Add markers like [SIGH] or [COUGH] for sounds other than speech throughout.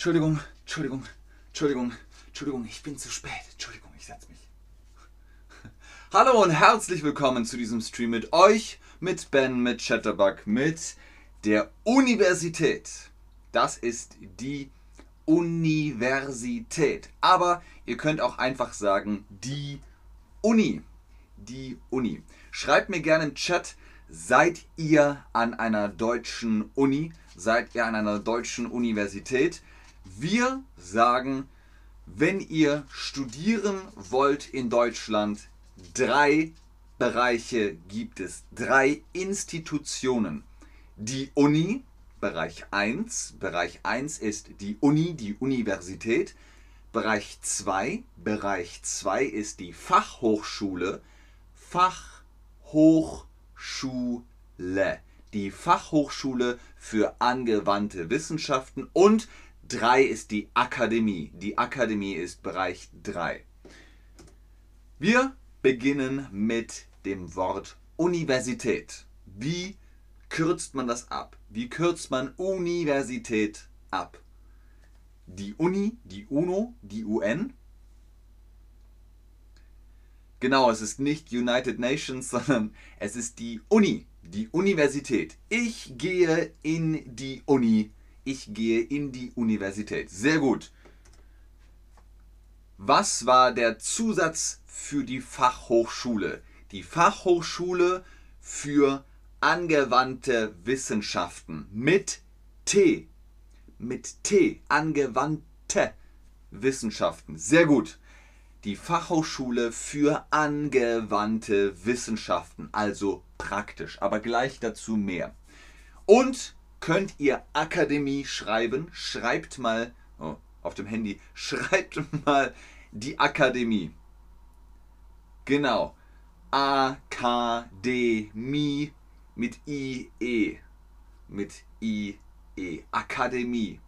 Entschuldigung, Entschuldigung, Entschuldigung, Entschuldigung, ich bin zu spät. Entschuldigung, ich setz mich. [LAUGHS] Hallo und herzlich willkommen zu diesem Stream mit euch, mit Ben, mit Chatterbug, mit der Universität. Das ist die Universität. Aber ihr könnt auch einfach sagen, die Uni. Die Uni. Schreibt mir gerne im Chat, seid ihr an einer deutschen Uni? Seid ihr an einer deutschen Universität? Wir sagen, wenn ihr studieren wollt in Deutschland, drei Bereiche gibt es, drei Institutionen. Die Uni, Bereich 1. Bereich 1 ist die Uni, die Universität. Bereich 2. Bereich 2 ist die Fachhochschule. Fachhochschule. Die Fachhochschule für angewandte Wissenschaften. Und 3 ist die Akademie. Die Akademie ist Bereich 3. Wir beginnen mit dem Wort Universität. Wie kürzt man das ab? Wie kürzt man Universität ab? Die Uni, die UNO, die UN. Genau, es ist nicht United Nations, [LAUGHS] sondern es ist die Uni, die Universität. Ich gehe in die Uni. Ich gehe in die Universität. Sehr gut. Was war der Zusatz für die Fachhochschule? Die Fachhochschule für angewandte Wissenschaften mit T. Mit T. Angewandte Wissenschaften. Sehr gut. Die Fachhochschule für angewandte Wissenschaften, also praktisch, aber gleich dazu mehr. Und könnt ihr Akademie schreiben? Schreibt mal oh, auf dem Handy, [LAUGHS] schreibt mal die Akademie. Genau. Akademie mit IE. Mit IE. Akademie.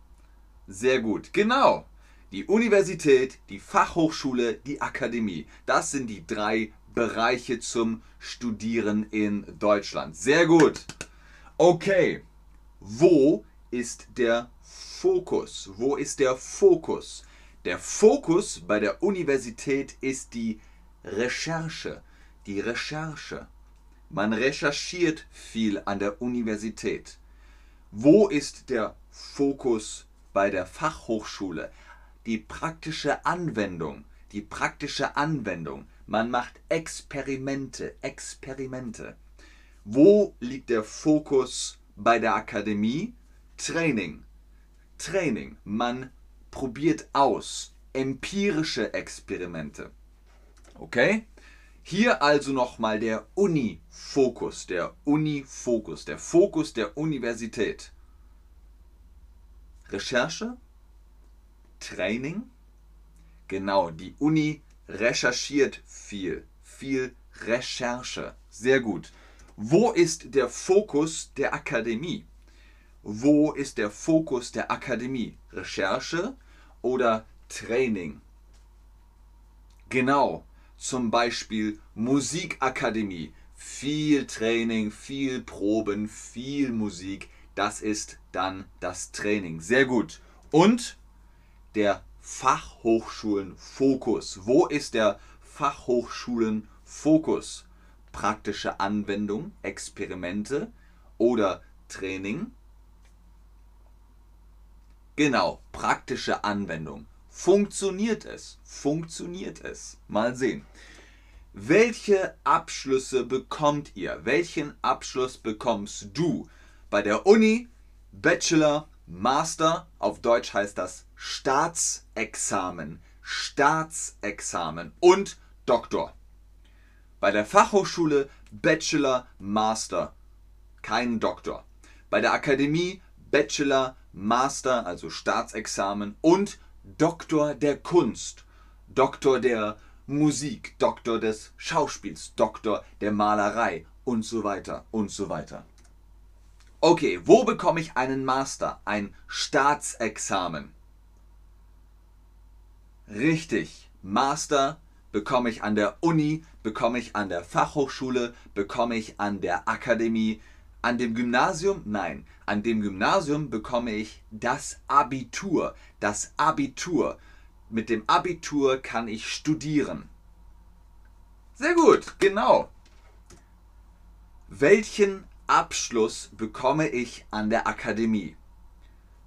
Sehr gut. Genau. Die Universität, die Fachhochschule, die Akademie. Das sind die drei Bereiche zum Studieren in Deutschland. Sehr gut. Okay. Wo ist der Fokus? Wo ist der Fokus? Der Fokus bei der Universität ist die Recherche. Die Recherche. Man recherchiert viel an der Universität. Wo ist der Fokus bei der Fachhochschule? Die praktische Anwendung. Die praktische Anwendung. Man macht Experimente. Experimente. Wo liegt der Fokus bei der Akademie? Training. Training. Man probiert aus. Empirische Experimente. Okay? Hier also nochmal der Uni-Fokus, der Uni-Fokus, der Fokus der Universität. Recherche, Training, genau, die Uni recherchiert viel, viel Recherche, sehr gut. Wo ist der Fokus der Akademie? Wo ist der Fokus der Akademie? Recherche oder Training? Genau, zum Beispiel Musikakademie. Viel Training, viel Proben, viel Musik. Das ist dann das Training. Sehr gut. Und der Fachhochschulenfokus. Wo ist der Fachhochschulenfokus? Praktische Anwendung, Experimente oder Training? Genau, praktische Anwendung. Funktioniert es? Funktioniert es? Mal sehen. Welche Abschlüsse bekommt ihr? Welchen Abschluss bekommst du? Bei der Uni, Bachelor, Master, auf Deutsch heißt das Staatsexamen, Staatsexamen und Doktor. Bei der Fachhochschule Bachelor, Master, kein Doktor. Bei der Akademie Bachelor, Master, also Staatsexamen und Doktor der Kunst, Doktor der Musik, Doktor des Schauspiels, Doktor der Malerei. Und so weiter. Und so weiter. Okay, wo bekomme ich einen Master, ein Staatsexamen? Richtig, Master bekomme ich an der Uni, bekomme ich an der Fachhochschule, bekomme ich an der Akademie, An dem Gymnasium? Nein. An dem Gymnasium bekomme ich das Abitur. Das Abitur. Mit dem Abitur kann ich studieren. Sehr gut, genau. Welchen Abschluss bekomme ich an der Akademie?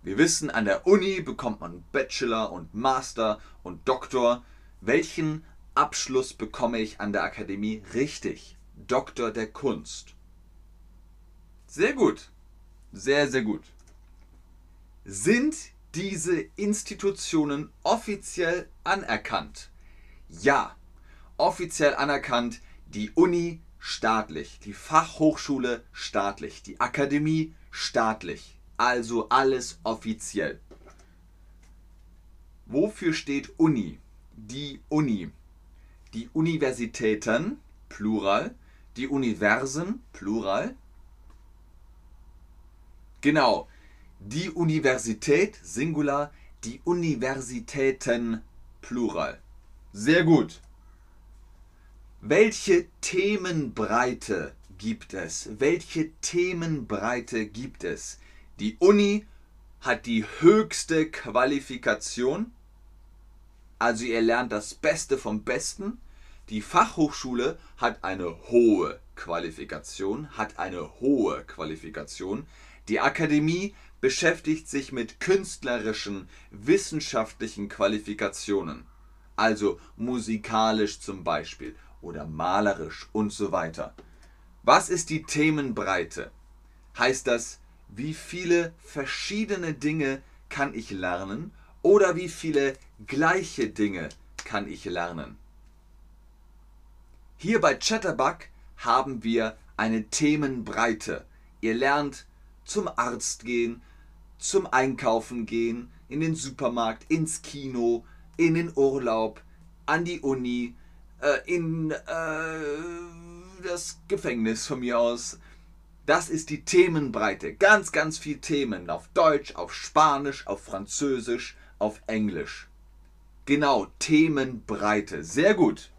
Wir wissen, an der Uni bekommt man Bachelor und Master und Doktor. Welchen Abschluss bekomme ich an der Akademie? Richtig, Doktor der Kunst. Sehr gut, sehr, sehr gut. Sind diese Institutionen offiziell anerkannt? Ja, offiziell anerkannt die Uni staatlich, die Fachhochschule staatlich, die Akademie staatlich. Also alles offiziell. Wofür steht Uni? Die Uni. Die Universitäten, Plural. Die Universen, Plural. Genau. Die Universität, Singular. Die Universitäten, Plural. Sehr gut. Welche Themenbreite gibt es? Welche Themenbreite gibt es? Die Uni hat die höchste Qualifikation, also ihr lernt das Beste vom Besten. Die Fachhochschule hat eine hohe Qualifikation, hat eine hohe Qualifikation. Die Akademie beschäftigt sich mit künstlerischen, wissenschaftlichen Qualifikationen, also musikalisch zum Beispiel oder malerisch und so weiter. Was ist die Themenbreite? Heißt das, wie viele verschiedene Dinge kann ich lernen oder wie viele gleiche Dinge kann ich lernen? Hier bei Chatterbug haben wir eine Themenbreite. Ihr lernt zum Arzt gehen, zum Einkaufen gehen, in den Supermarkt, ins Kino, in den Urlaub, an die Uni, äh, in äh, das Gefängnis von mir aus. Das ist die Themenbreite. Ganz, ganz viel Themen. Auf Deutsch, auf Spanisch, auf Französisch, auf Englisch. Genau, Themenbreite. Sehr gut.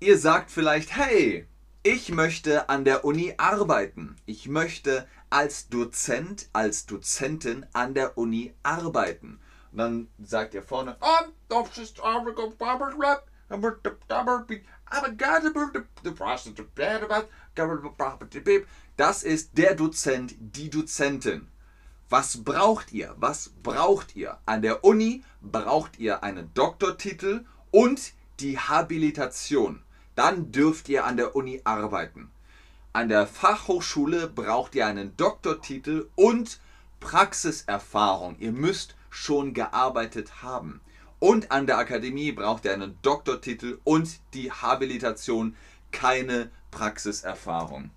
Ihr sagt vielleicht, hey, ich möchte an der Uni arbeiten. Ich möchte als Dozent, als Dozentin an der Uni arbeiten. Und dann sagt ihr vorne, das ist der Dozent, die Dozentin. Was braucht ihr? Was braucht ihr? An der Uni braucht ihr einen Doktortitel und die Habilitation. Dann dürft ihr an der Uni arbeiten. An der Fachhochschule braucht ihr einen Doktortitel und Praxiserfahrung. Ihr müsst schon gearbeitet haben. Und an der Akademie braucht er einen Doktortitel und die Habilitation, keine Praxiserfahrung.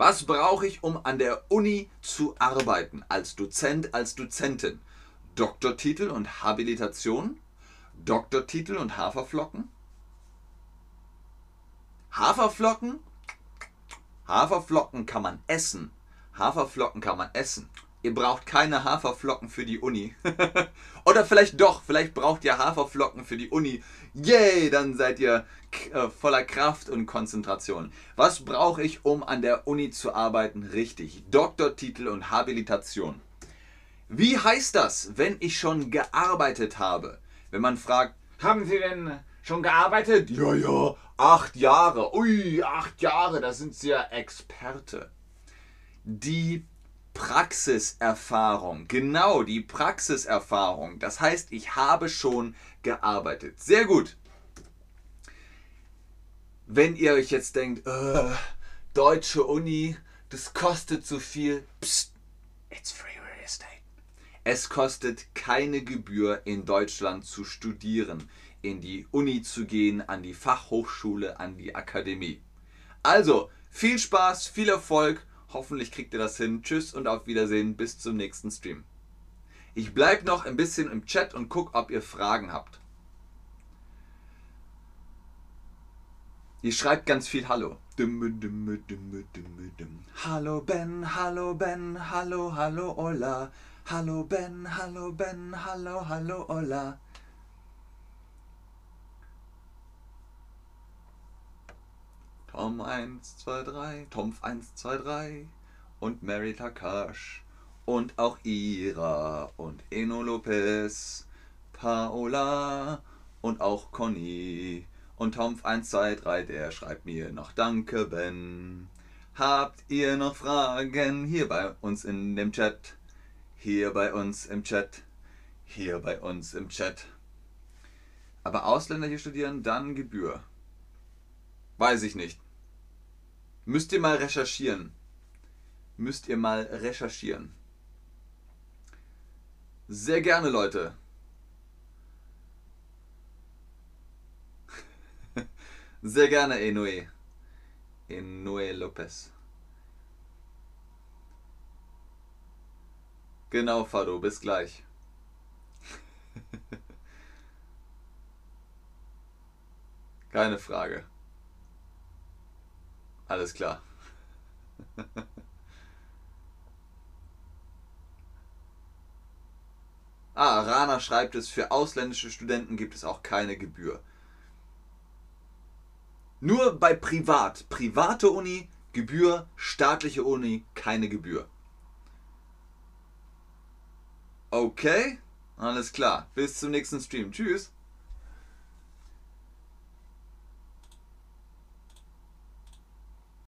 Was brauche ich, um an der Uni zu arbeiten? Als Dozent, als Dozentin. Doktortitel und Habilitation? Doktortitel und Haferflocken? Haferflocken? Haferflocken kann man essen. Haferflocken kann man essen. Ihr braucht keine Haferflocken für die Uni. [LAUGHS] Oder vielleicht doch, vielleicht braucht ihr Haferflocken für die Uni. Yay, dann seid ihr äh, voller Kraft und Konzentration. Was brauche ich, um an der Uni zu arbeiten? Richtig, Doktortitel und Habilitation. Wie heißt das, wenn ich schon gearbeitet habe? Wenn man fragt, haben Sie denn schon gearbeitet? Ja, ja, acht Jahre. Ui, acht Jahre, da sind Sie ja Experte. Die Praxiserfahrung. Genau, die Praxiserfahrung. Das heißt, ich habe schon gearbeitet. Sehr gut. Wenn ihr euch jetzt denkt, äh, deutsche Uni, das kostet so viel. Psst, it's free real estate. Es kostet keine Gebühr in Deutschland zu studieren, in die Uni zu gehen, an die Fachhochschule, an die Akademie. Also, viel Spaß, viel Erfolg Hoffentlich kriegt ihr das hin. Tschüss und auf Wiedersehen. Bis zum nächsten Stream. Ich bleibe noch ein bisschen im Chat und gucke, ob ihr Fragen habt. Ihr schreibt ganz viel Hallo. Hallo Ben, hallo Ben, hallo, hallo, hola. Hallo Ben, hallo Ben, hallo, hallo, hola. Tom 1, 2, 3, Tomf 1, 2, 3 und Mary Takash und auch Ira und Eno Lopez, Paola und auch Conny und Tomf 1, 2, 3, der schreibt mir noch Danke, Ben. Habt ihr noch Fragen hier bei uns in dem Chat? Hier bei uns im Chat. Hier bei uns im Chat. Aber Ausländer hier studieren, dann Gebühr. Weiß ich nicht. Müsst ihr mal recherchieren. Müsst ihr mal recherchieren. Sehr gerne, Leute. [LAUGHS] Sehr gerne, Enoe. Enoe Lopez. Genau, Fado, bis gleich. [LAUGHS] Keine Frage. Alles klar. ah, Rana schreibt es, für ausländische Studenten gibt es auch keine Gebühr. Nur bei Privat, private Uni, Gebühr, staatliche Uni, keine Gebühr. Okay, alles klar. Bis zum nächsten Stream. Tschüss.